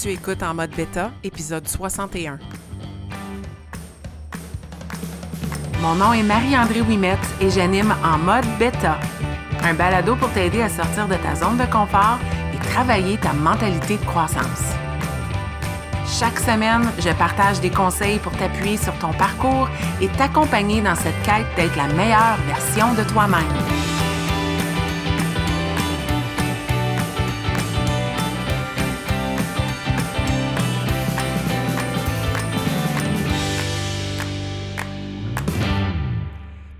Tu écoutes en mode bêta, épisode 61. Mon nom est Marie-André Wimette et j'anime en mode bêta, un balado pour t'aider à sortir de ta zone de confort et travailler ta mentalité de croissance. Chaque semaine, je partage des conseils pour t'appuyer sur ton parcours et t'accompagner dans cette quête d'être la meilleure version de toi-même.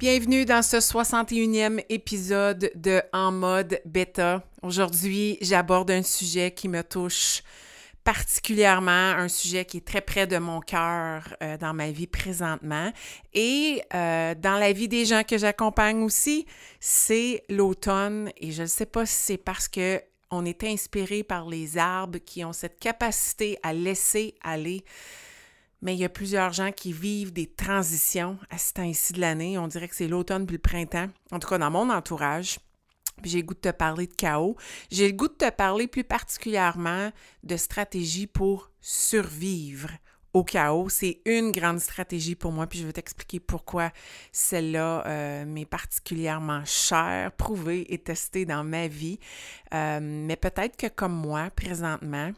Bienvenue dans ce 61e épisode de En mode bêta. Aujourd'hui, j'aborde un sujet qui me touche particulièrement un sujet qui est très près de mon cœur euh, dans ma vie présentement et euh, dans la vie des gens que j'accompagne aussi, c'est l'automne et je ne sais pas si c'est parce que on est inspiré par les arbres qui ont cette capacité à laisser aller. Mais il y a plusieurs gens qui vivent des transitions à ce temps-ci de l'année. On dirait que c'est l'automne puis le printemps. En tout cas, dans mon entourage, j'ai le goût de te parler de chaos. J'ai le goût de te parler plus particulièrement de stratégie pour survivre au chaos. C'est une grande stratégie pour moi, puis je vais t'expliquer pourquoi celle-là euh, m'est particulièrement chère, prouvée et testée dans ma vie. Euh, mais peut-être que comme moi, présentement,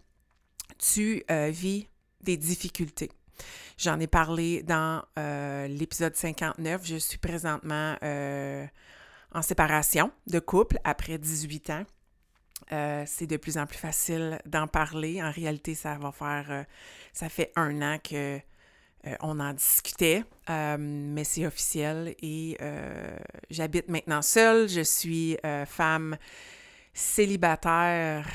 tu euh, vis des difficultés. J'en ai parlé dans l'épisode 59. Je suis présentement en séparation de couple après 18 ans. Euh, c'est de plus en plus facile d'en parler. En réalité, ça va faire, euh, ça fait un an que euh, on en discutait, mais c'est officiel et j'habite maintenant seule. Je suis femme célibataire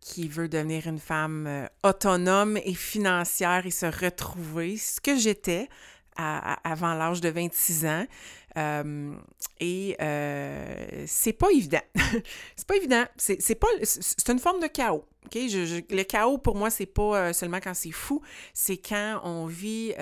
qui veut devenir une femme autonome et financière et se retrouver, ce que j'étais avant l'âge de 26 ans. Euh, et euh, c'est pas évident. c'est pas évident. C'est pas c'est une forme de chaos. ok? Le chaos pour moi, c'est pas euh, seulement quand c'est fou, c'est quand on vit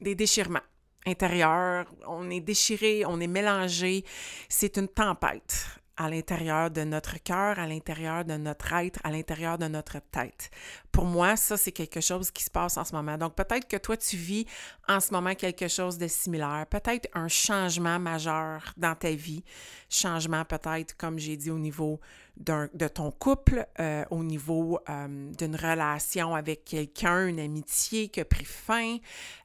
des déchirements intérieurs, on est déchiré, on est mélangé. C'est une tempête à l'intérieur de notre cœur, à l'intérieur de notre être, à l'intérieur de notre tête. Pour moi, ça, c'est quelque chose qui se passe en ce moment. Donc, peut-être que toi, tu vis en ce moment quelque chose de similaire, peut-être un changement majeur dans ta vie, changement peut-être, comme j'ai dit, au niveau de ton couple, euh, au niveau euh, d'une relation avec quelqu'un, une amitié qui a pris fin,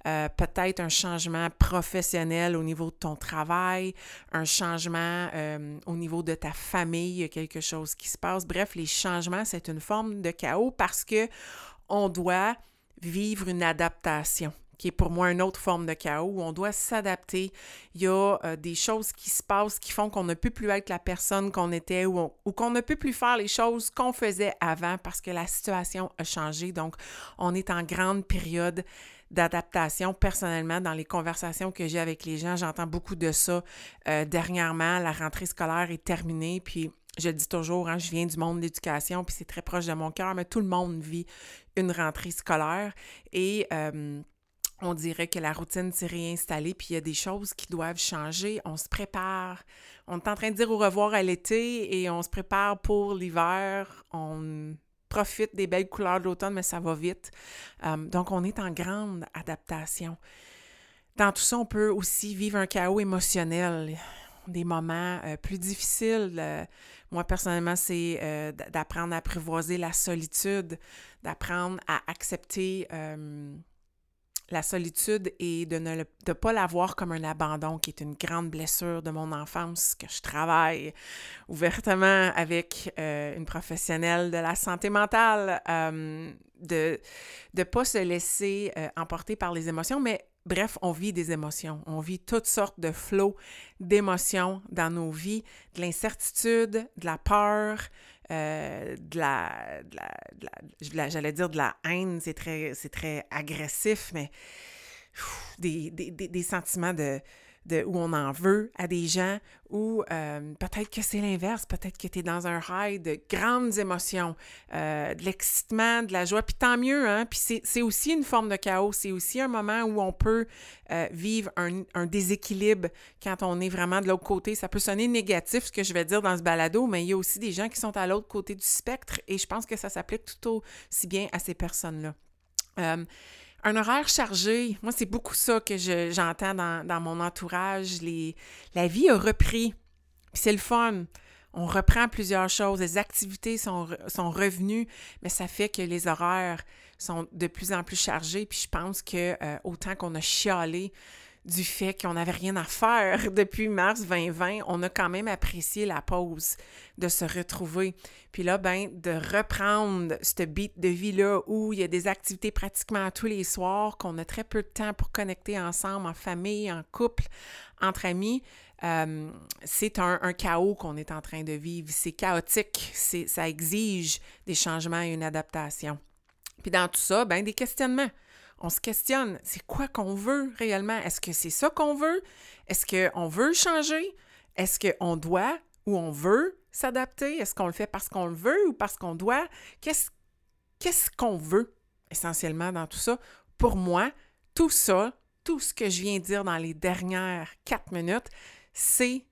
euh, peut-être un changement professionnel au niveau de ton travail, un changement au niveau de ta famille, quelque chose qui se passe. Bref, les changements, c'est une forme de chaos parce que on doit vivre une adaptation qui est pour moi une autre forme de chaos où on doit s'adapter. Il y a euh, des choses qui se passent qui font qu'on ne peut plus être la personne qu'on était ou, qu'on ne peut plus faire les choses qu'on faisait avant parce que la situation a changé. Donc, on est en grande période d'adaptation. Personnellement, dans les conversations que j'ai avec les gens, j'entends beaucoup de ça. Euh, dernièrement, la rentrée scolaire est terminée, puis je dis toujours, hein, je viens du monde de l'éducation, puis c'est très proche de mon cœur, mais tout le monde vit une rentrée scolaire. Et euh, on dirait que la routine s'est réinstallée, puis il y a des choses qui doivent changer. On se prépare. On est en train de dire au revoir à l'été et on se prépare pour l'hiver. On profite des belles couleurs de l'automne, mais ça va vite. Euh, donc, on est en grande adaptation. Dans tout ça, on peut aussi vivre un chaos émotionnel, des moments euh, plus difficiles. Euh, moi, personnellement, c'est d'apprendre à apprivoiser la solitude, d'apprendre à accepter la solitude et de ne de pas la voir comme un abandon qui est une grande blessure de mon enfance que je travaille ouvertement avec euh, une professionnelle de la santé mentale, euh, de ne pas se laisser euh, emporter par les émotions, mais bref, on vit des émotions, on vit toutes sortes de flots d'émotions dans nos vies, de l'incertitude, de la peur, euh, de la, de la, j'allais dire de la haine, c'est très, c'est très agressif, mais des, des, des, sentiments de, où on en veut à des gens, ou euh, peut-être que c'est l'inverse, peut-être que tu es dans un high de grandes émotions, euh, de l'excitement, de la joie, puis tant mieux, hein? Puis c'est aussi une forme de chaos, c'est aussi un moment où on peut euh, vivre un, un, déséquilibre quand on est vraiment de l'autre côté. Ça peut sonner négatif, ce que je vais dire dans ce balado, mais il y a aussi des gens qui sont à l'autre côté du spectre, et je pense que ça s'applique tout aussi bien à ces personnes-là. Un horaire chargé, moi, c'est beaucoup ça que j'entends dans, mon entourage. La vie a repris. c'est le fun. On reprend plusieurs choses. Les activités sont, sont revenues, mais ça fait que les horaires sont de plus en plus chargés. Puis je pense que euh, autant qu'on a chialé du fait qu'on n'avait rien à faire depuis mars 2020, on a quand même apprécié la pause, de se retrouver. Puis là, ben, de reprendre ce beat de vie-là où il y a des activités pratiquement tous les soirs, qu'on a très peu de temps pour connecter ensemble, en famille, en couple, entre amis. Euh, c'est un, chaos qu'on est en train de vivre. C'est chaotique. Ça exige des changements et une adaptation. Puis dans tout ça, ben, des questionnements on se questionne, c'est quoi qu'on veut réellement? Est-ce que c'est ça qu'on veut? Est-ce qu'on veut changer? Est-ce qu'on doit ou on veut s'adapter? Est-ce qu'on le fait parce qu'on le veut ou parce qu'on doit? Qu'est-ce qu'on veut essentiellement dans tout ça? Pour moi, tout ça, tout ce que je viens de dire dans les dernières quatre minutes, c'est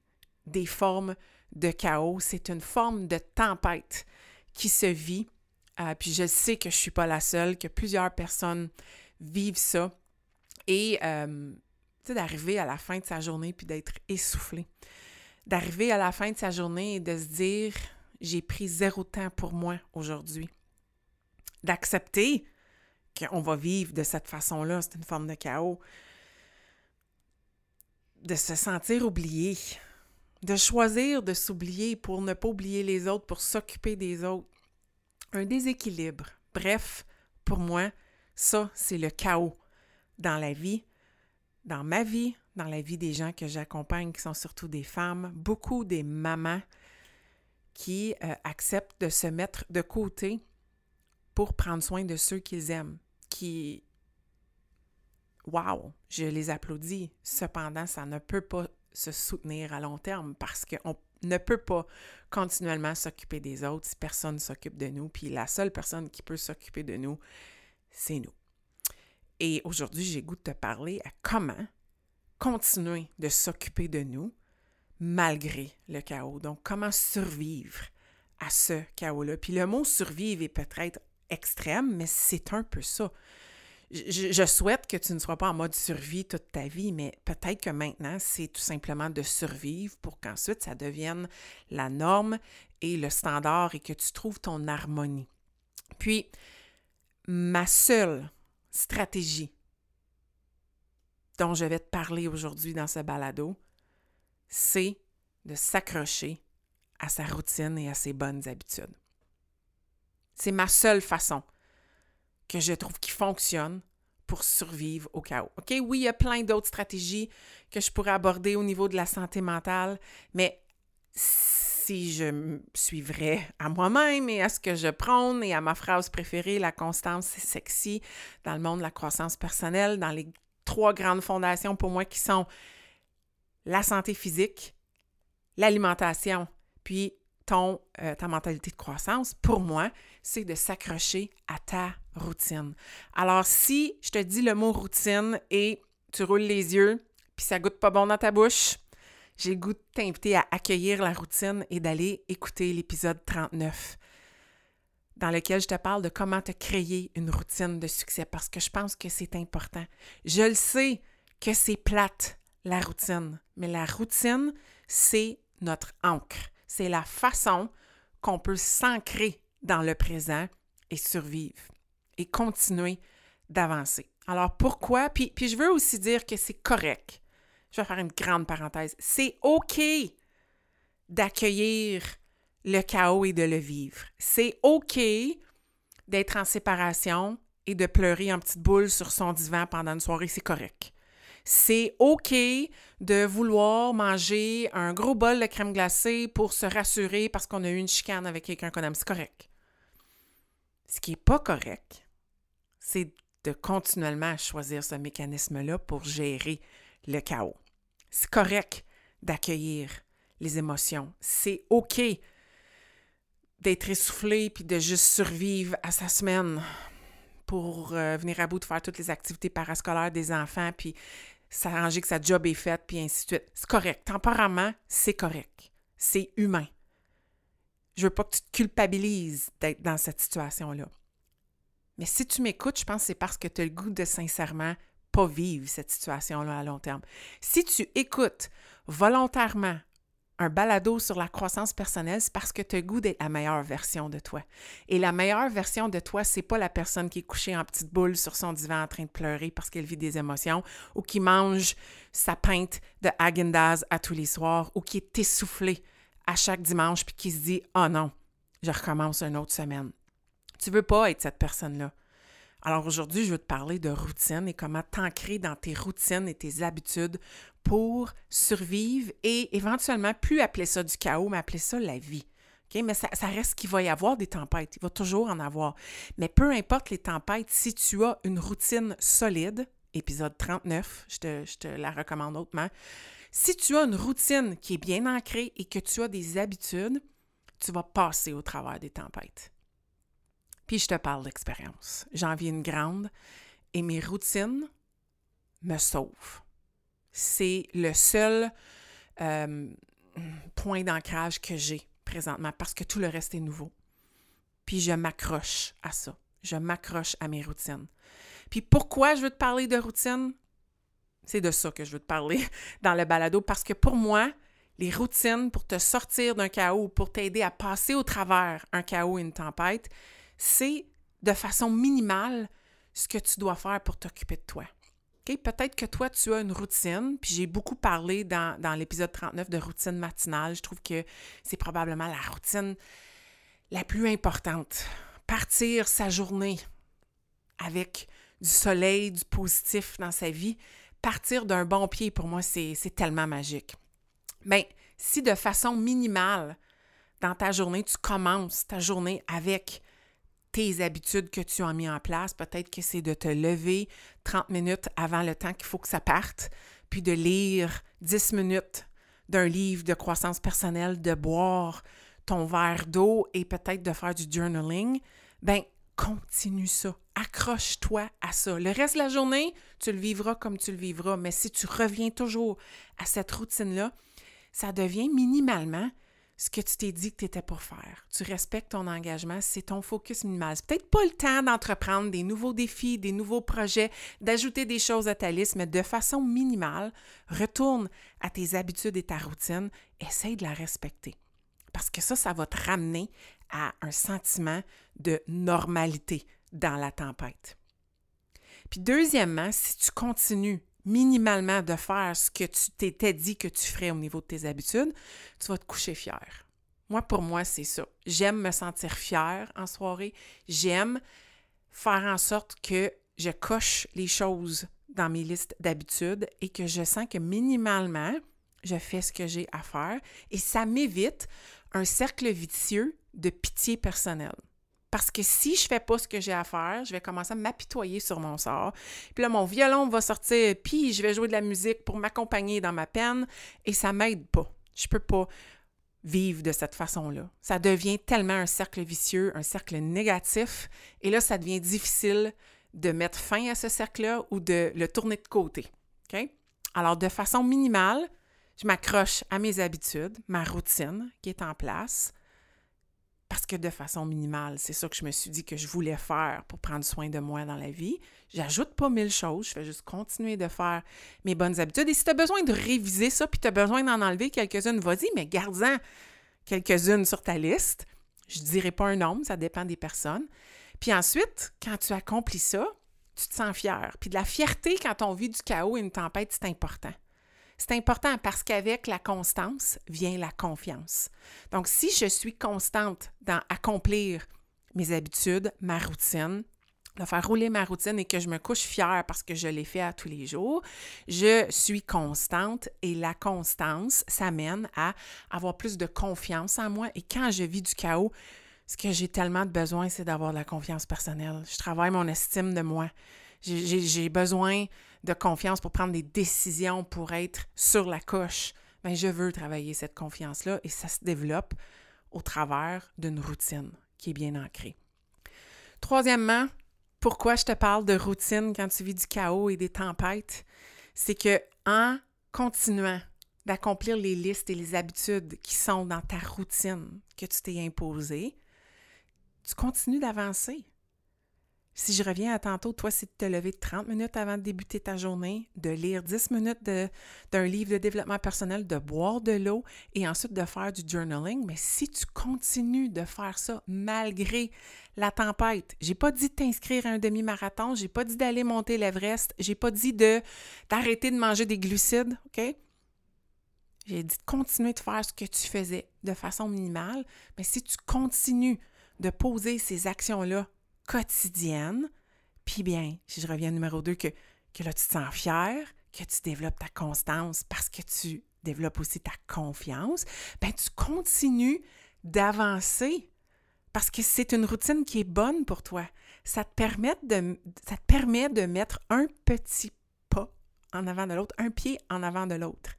des formes de chaos, c'est une forme de tempête qui se vit. Euh, puis je sais que je ne suis pas la seule, que plusieurs personnes vivre ça et euh, d'arriver à la fin de sa journée puis d'être essoufflé. D'arriver à la fin de sa journée et de se dire j'ai pris zéro temps pour moi aujourd'hui. D'accepter qu'on va vivre de cette façon-là, c'est une forme de chaos. De se sentir oublié, de choisir de s'oublier pour ne pas oublier les autres, pour s'occuper des autres. Un déséquilibre. Bref, pour moi, ça, c'est le chaos dans la vie, dans ma vie, dans la vie des gens que j'accompagne, qui sont surtout des femmes, beaucoup des mamans qui euh, acceptent de se mettre de côté pour prendre soin de ceux qu'ils aiment, qui... Wow, je les applaudis. Cependant, ça ne peut pas se soutenir à long terme parce qu'on ne peut pas continuellement s'occuper des autres si personne ne s'occupe de nous. Puis la seule personne qui peut s'occuper de nous, c'est nous. Et aujourd'hui, j'ai goût de te parler à comment continuer de s'occuper de nous malgré le chaos. Donc, comment survivre à ce chaos-là. Puis le mot survivre est peut-être extrême, mais c'est un peu ça. Je, souhaite que tu ne sois pas en mode survie toute ta vie, mais peut-être que maintenant, c'est tout simplement de survivre pour qu'ensuite ça devienne la norme et le standard et que tu trouves ton harmonie. Puis, ma seule stratégie dont je vais te parler aujourd'hui dans ce balado, c'est de s'accrocher à sa routine et à ses bonnes habitudes. C'est ma seule façon que je trouve qui fonctionne pour survivre au chaos. OK, oui, il y a plein d'autres stratégies que je pourrais aborder au niveau de la santé mentale, mais si je suis vrai à moi-même et à ce que je prône et à ma phrase préférée, la constance, c'est sexy dans le monde de la croissance personnelle, dans les trois grandes fondations pour moi qui sont la santé physique, l'alimentation, puis ton, euh, ta mentalité de croissance, pour moi, c'est de s'accrocher à ta routine. Alors, si je te dis le mot routine et tu roules les yeux, puis ça goûte pas bon dans ta bouche, j'ai le goût de t'inviter à accueillir la routine et d'aller écouter l'épisode 39 dans lequel je te parle de comment te créer une routine de succès parce que je pense que c'est important. Je le sais que c'est plate, la routine, mais la routine, c'est notre encre. C'est la façon qu'on peut s'ancrer dans le présent et survivre et continuer d'avancer. Alors pourquoi? Puis, puis je veux aussi dire que c'est correct je vais faire une grande parenthèse. C'est OK d'accueillir le chaos et de le vivre. C'est OK d'être en séparation et de pleurer en petite boule sur son divan pendant une soirée, c'est correct. C'est OK de vouloir manger un gros bol de crème glacée pour se rassurer parce qu'on a eu une chicane avec quelqu'un qu'on aime. C'est correct. Ce qui n'est pas correct, c'est de continuellement choisir ce mécanisme-là pour gérer le chaos. C'est correct d'accueillir les émotions. C'est OK d'être essoufflé puis de juste survivre à sa semaine pour euh, venir à bout de faire toutes les activités parascolaires des enfants puis s'arranger que sa job est faite puis ainsi de suite. C'est correct. Temporairement, c'est correct. C'est humain. Je veux pas que tu te culpabilises d'être dans cette situation-là. Mais si tu m'écoutes, je pense que c'est parce que tu as le goût de sincèrement pas vivre cette situation-là à long terme. Si tu écoutes volontairement un balado sur la croissance personnelle, c'est parce que tu as goût d'être la meilleure version de toi. Et la meilleure version de toi, c'est pas la personne qui est couchée en petite boule sur son divan en train de pleurer parce qu'elle vit des émotions ou qui mange sa pinte de Häagen-Dazs à tous les soirs ou qui est essoufflée à chaque dimanche puis qui se dit "Oh non, je recommence une autre semaine." Tu veux pas être cette personne-là. Alors aujourd'hui, je veux te parler de routine et comment t'ancrer dans tes routines et tes habitudes pour survivre et éventuellement, plus appeler ça du chaos, mais appeler ça la vie. Mais ça, reste qu'il va y avoir des tempêtes, il va toujours en avoir. Mais peu importe les tempêtes, si tu as une routine solide, épisode 39, je te, la recommande hautement, si tu as une routine qui est bien ancrée et que tu as des habitudes, tu vas passer au travers des tempêtes. Puis je te parle d'expérience. J'en vis une grande et mes routines me sauvent. C'est le seul euh, point d'ancrage que j'ai présentement parce que tout le reste est nouveau. Puis je m'accroche à ça. Je m'accroche à mes routines. Puis pourquoi je veux te parler de routine? C'est de ça que je veux te parler dans le balado parce que pour moi, les routines pour te sortir d'un chaos, pour t'aider à passer au travers un chaos une tempête, c'est de façon minimale ce que tu dois faire pour t'occuper de toi. Peut-être que toi, tu as une routine, puis j'ai beaucoup parlé dans, dans l'épisode 39 de routine matinale. Je trouve que c'est probablement la routine la plus importante. Partir sa journée avec du soleil, du positif dans sa vie, partir d'un bon pied, pour moi, c'est tellement magique. Mais si de façon minimale, dans ta journée, tu commences ta journée avec tes habitudes que tu as mis en place. Peut-être que c'est de te lever 30 minutes avant le temps qu'il faut que ça parte, puis de lire 10 minutes d'un livre de croissance personnelle, de boire ton verre d'eau et peut-être de faire du journaling. Ben, continue ça. Accroche-toi à ça. Le reste de la journée, tu le vivras comme tu le vivras, mais si tu reviens toujours à cette routine-là, ça devient minimalement ce que tu t'es dit que tu étais pour faire. Tu respectes ton engagement, c'est ton focus minimal. Peut-être pas le temps d'entreprendre des nouveaux défis, des nouveaux projets, d'ajouter des choses à ta liste, mais de façon minimale, retourne à tes habitudes et ta routine, essaye de la respecter. Parce que ça, ça va te ramener à un sentiment de normalité dans la tempête. Puis deuxièmement, si tu continues minimalement de faire ce que tu t'étais dit que tu ferais au niveau de tes habitudes, tu vas te coucher fier. Moi, pour moi, c'est ça. J'aime me sentir fière en soirée. J'aime faire en sorte que je coche les choses dans mes listes d'habitudes et que je sens que minimalement, je fais ce que j'ai à faire et ça m'évite un cercle vicieux de pitié personnelle. Parce que si je fais pas ce que j'ai à faire, je vais commencer à m'apitoyer sur mon sort. Puis là, mon violon va sortir, puis je vais jouer de la musique pour m'accompagner dans ma peine, et ça m'aide pas. Je peux pas vivre de cette façon-là. Ça devient tellement un cercle vicieux, un cercle négatif, et là, ça devient difficile de mettre fin à ce cercle-là ou de le tourner de côté. Alors, de façon minimale, je m'accroche à mes habitudes, ma routine qui est en place, parce que de façon minimale, c'est ça que je me suis dit que je voulais faire pour prendre soin de moi dans la vie. J'ajoute pas mille choses, je fais juste continuer de faire mes bonnes habitudes. Et si tu as besoin de réviser ça, puis tu as besoin d'en enlever quelques-unes, vas-y, mais garde-en quelques-unes sur ta liste. Je ne dirai pas un nombre, ça dépend des personnes. Puis ensuite, quand tu accomplis ça, tu te sens fier. Puis de la fierté quand on vit du chaos et une tempête, c'est important. C'est important parce qu'avec la constance vient la confiance. Donc, si je suis constante dans accomplir mes habitudes, ma routine, de faire rouler ma routine et que je me couche fière parce que je l'ai fait à tous les jours, je suis constante et la constance, ça mène à avoir plus de confiance en moi. Et quand je vis du chaos, ce que j'ai tellement de besoin, c'est d'avoir de la confiance personnelle. Je travaille mon estime de moi. j'ai besoin de confiance pour prendre des décisions, pour être sur la coche. Bien, je veux travailler cette confiance-là et ça se développe au travers d'une routine qui est bien ancrée. Troisièmement, pourquoi je te parle de routine quand tu vis du chaos et des tempêtes? C'est que en continuant d'accomplir les listes et les habitudes qui sont dans ta routine que tu t'es imposée, tu continues d'avancer. Si je reviens à tantôt, toi, c'est de te lever 30 minutes avant de débuter ta journée, de lire 10 minutes d'un livre de développement personnel, de boire de l'eau et ensuite de faire du journaling. Mais si tu continues de faire ça malgré la tempête, j'ai pas dit de t'inscrire à un demi-marathon, j'ai pas dit d'aller monter l'Everest, j'ai pas dit de d'arrêter de manger des glucides, OK? J'ai dit de continuer de faire ce que tu faisais de façon minimale, mais si tu continues de poser ces actions-là quotidienne. Puis bien, si je reviens au numéro 2, que, que là, tu te sens fier, que tu développes ta constance parce que tu développes aussi ta confiance, bien, tu continues d'avancer parce que c'est une routine qui est bonne pour toi. Ça te permet de, ça te permet de mettre un petit pas en avant de l'autre, un pied en avant de l'autre.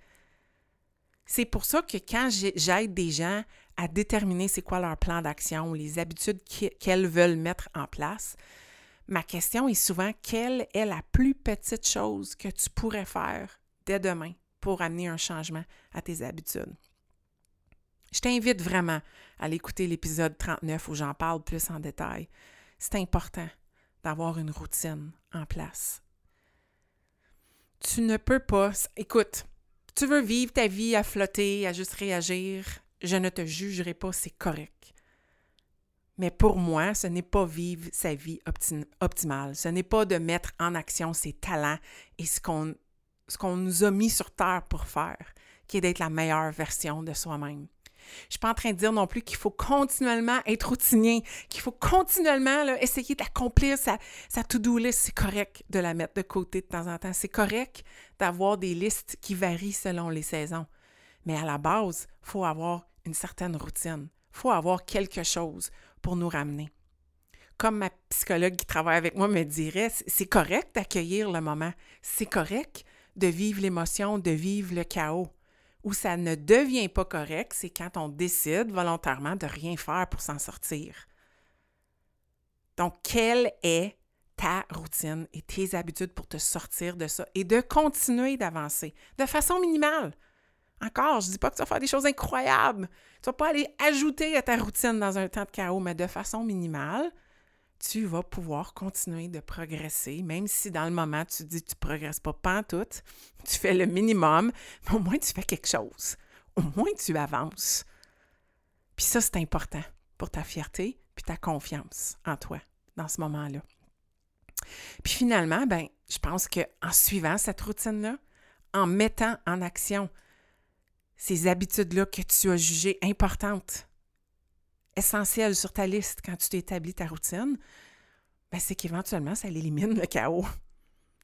C'est pour ça que quand j'aide des gens à déterminer c'est quoi leur plan d'action ou les habitudes qu'elles veulent mettre en place, ma question est souvent quelle est la plus petite chose que tu pourrais faire dès demain pour amener un changement à tes habitudes? Je t'invite vraiment à aller écouter l'épisode 39 où j'en parle plus en détail. C'est important d'avoir une routine en place. Tu ne peux pas. Écoute, tu veux vivre ta vie à flotter, à juste réagir, je ne te jugerai pas, c'est correct. Mais pour moi, ce n'est pas vivre sa vie optimale. Ce n'est pas de mettre en action ses talents et ce qu'on, qu'on nous a mis sur Terre pour faire, qui est d'être la meilleure version de soi-même. Je ne suis pas en train de dire non plus qu'il faut continuellement être routinier, qu'il faut continuellement essayer d'accomplir sa, sa to-do list. C'est correct de la mettre de côté de temps en temps. C'est correct d'avoir des listes qui varient selon les saisons. Mais à la base, il faut avoir une certaine routine. Il faut avoir quelque chose pour nous ramener. Comme ma psychologue qui travaille avec moi me dirait, c'est correct d'accueillir le moment. C'est correct de vivre l'émotion, de vivre le chaos. Où ça ne devient pas correct, c'est quand on décide volontairement de rien faire pour s'en sortir. Donc, quelle est ta routine et tes habitudes pour te sortir de ça et de continuer d'avancer de façon minimale? Encore, je dis pas que tu vas faire des choses incroyables. Tu vas pas aller ajouter à ta routine dans un temps de chaos, mais de façon minimale, tu vas pouvoir continuer de progresser, même si dans le moment, tu dis que tu progresses pas tout, tu fais le minimum, mais au moins tu fais quelque chose. Au moins tu avances. Puis ça, c'est important pour ta fierté puis ta confiance en toi dans ce moment-là. Puis finalement, ben, je pense qu'en suivant cette routine-là, en mettant en action ces habitudes-là que tu as jugées importantes, essentielles sur ta liste quand tu t'établis ta routine, ben c'est qu'éventuellement, ça élimine le chaos.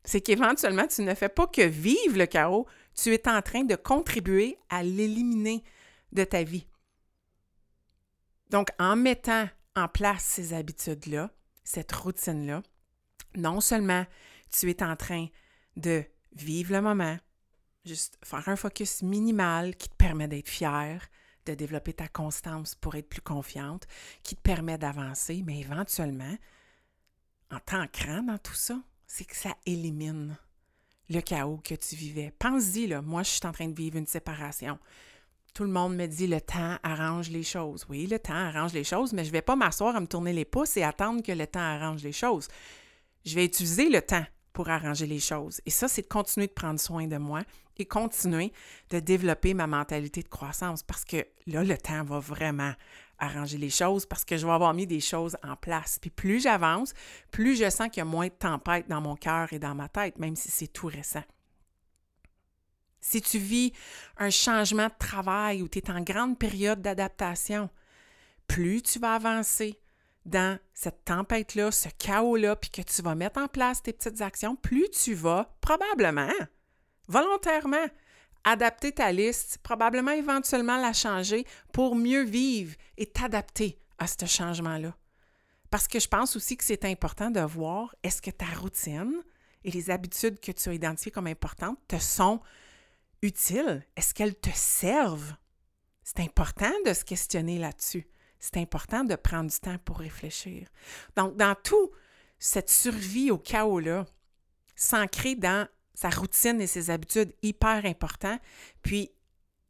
C'est qu'éventuellement, tu ne fais pas que vivre le chaos, tu es en train de contribuer à l'éliminer de ta vie. Donc, en mettant en place ces habitudes-là, cette routine-là, non seulement tu es en train de vivre le moment, juste faire un focus minimal qui te permet d'être fier, de développer ta constance pour être plus confiante, qui te permet d'avancer, mais éventuellement, en t'ancrant dans tout ça, c'est que ça élimine le chaos que tu vivais. Pense-y, là, moi, je suis en train de vivre une séparation. Tout le monde me dit le temps arrange les choses. Oui, le temps arrange les choses, mais je ne vais pas m'asseoir à me tourner les pouces et attendre que le temps arrange les choses. Je vais utiliser le temps pour arranger les choses. Et ça, c'est de continuer de prendre soin de moi et continuer de développer ma mentalité de croissance parce que là, le temps va vraiment arranger les choses parce que je vais avoir mis des choses en place. Puis plus j'avance, plus je sens qu'il y a moins de tempête dans mon cœur et dans ma tête, même si c'est tout récent. Si tu vis un changement de travail ou tu es en grande période d'adaptation, plus tu vas avancer, dans cette tempête-là, ce chaos-là, puis que tu vas mettre en place tes petites actions, plus tu vas probablement, volontairement, adapter ta liste, probablement éventuellement la changer pour mieux vivre et t'adapter à ce changement-là. Parce que je pense aussi que c'est important de voir est-ce que ta routine et les habitudes que tu as identifiées comme importantes te sont utiles? Est-ce qu'elles te servent? C'est important de se questionner là-dessus. C'est important de prendre du temps pour réfléchir. Donc, dans tout cette survie au chaos-là, s'ancrer dans sa routine et ses habitudes, hyper important. Puis,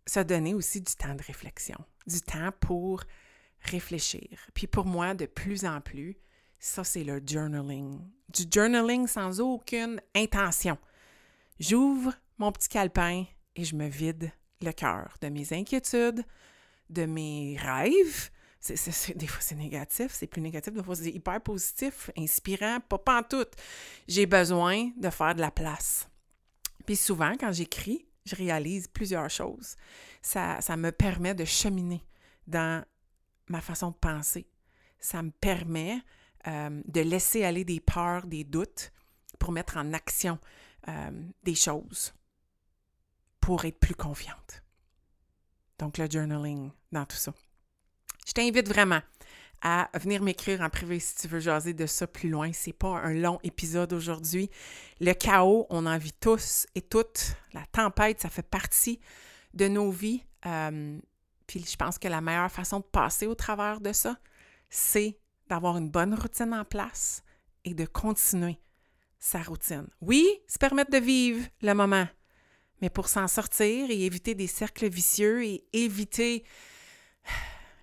se donner aussi du temps de réflexion, du temps pour réfléchir. Puis pour moi, de plus en plus, ça, c'est le journaling. Du journaling sans aucune intention. J'ouvre mon petit calepin et je me vide le cœur de mes inquiétudes, de mes rêves. Des fois, c'est négatif, c'est plus négatif, des fois, c'est hyper positif, inspirant, pas, tout. J'ai besoin de faire de la place. Puis souvent, quand j'écris, je réalise plusieurs choses. Ça, ça me permet de cheminer dans ma façon de penser. Ça me permet euh, de laisser aller des peurs, des doutes pour mettre en action euh, des choses pour être plus confiante. Donc, le journaling dans tout ça. Je t'invite vraiment à venir m'écrire en privé si tu veux jaser de ça plus loin. C'est pas un long épisode aujourd'hui. Le chaos, on en vit tous et toutes. La tempête, ça fait partie de nos vies. Euh, puis je pense que la meilleure façon de passer au travers de ça, c'est d'avoir une bonne routine en place et de continuer sa routine. Oui, se permettre de vivre le moment, mais pour s'en sortir et éviter des cercles vicieux et éviter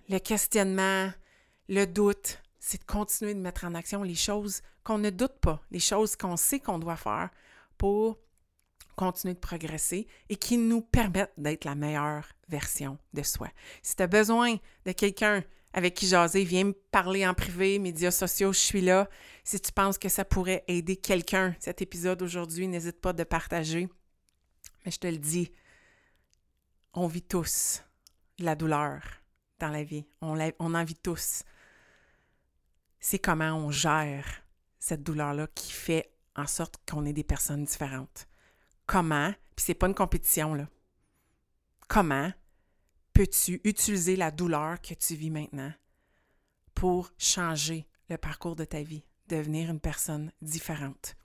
le questionnement, le doute, c'est de continuer de mettre en action les choses qu'on ne doute pas, les choses qu'on sait qu'on doit faire pour continuer de progresser et qui nous permettent d'être la meilleure version de soi. Si tu as besoin de quelqu'un avec qui jaser, viens me parler en privé, médias sociaux, je suis là. Si tu penses que ça pourrait aider quelqu'un, cet épisode aujourd'hui, n'hésite pas de partager. Mais je te le dis, on vit tous la douleur dans la vie. On, en vit tous. C'est comment on gère cette douleur-là qui fait en sorte qu'on est des personnes différentes comment, puis c'est pas une compétition, là, comment peux-tu utiliser la douleur que tu vis maintenant pour changer le parcours de ta vie, devenir une personne différente?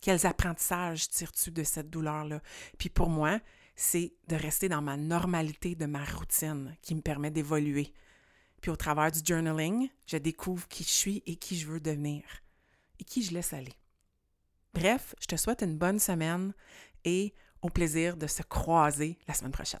Quels apprentissages tires-tu de cette douleur-là? Puis pour moi, c'est de rester dans ma normalité de ma routine qui me permet d'évoluer. Puis au travers du journaling, je découvre qui je suis et qui je veux devenir et qui je laisse aller. Bref, je te souhaite une bonne semaine et au plaisir de se croiser la semaine prochaine.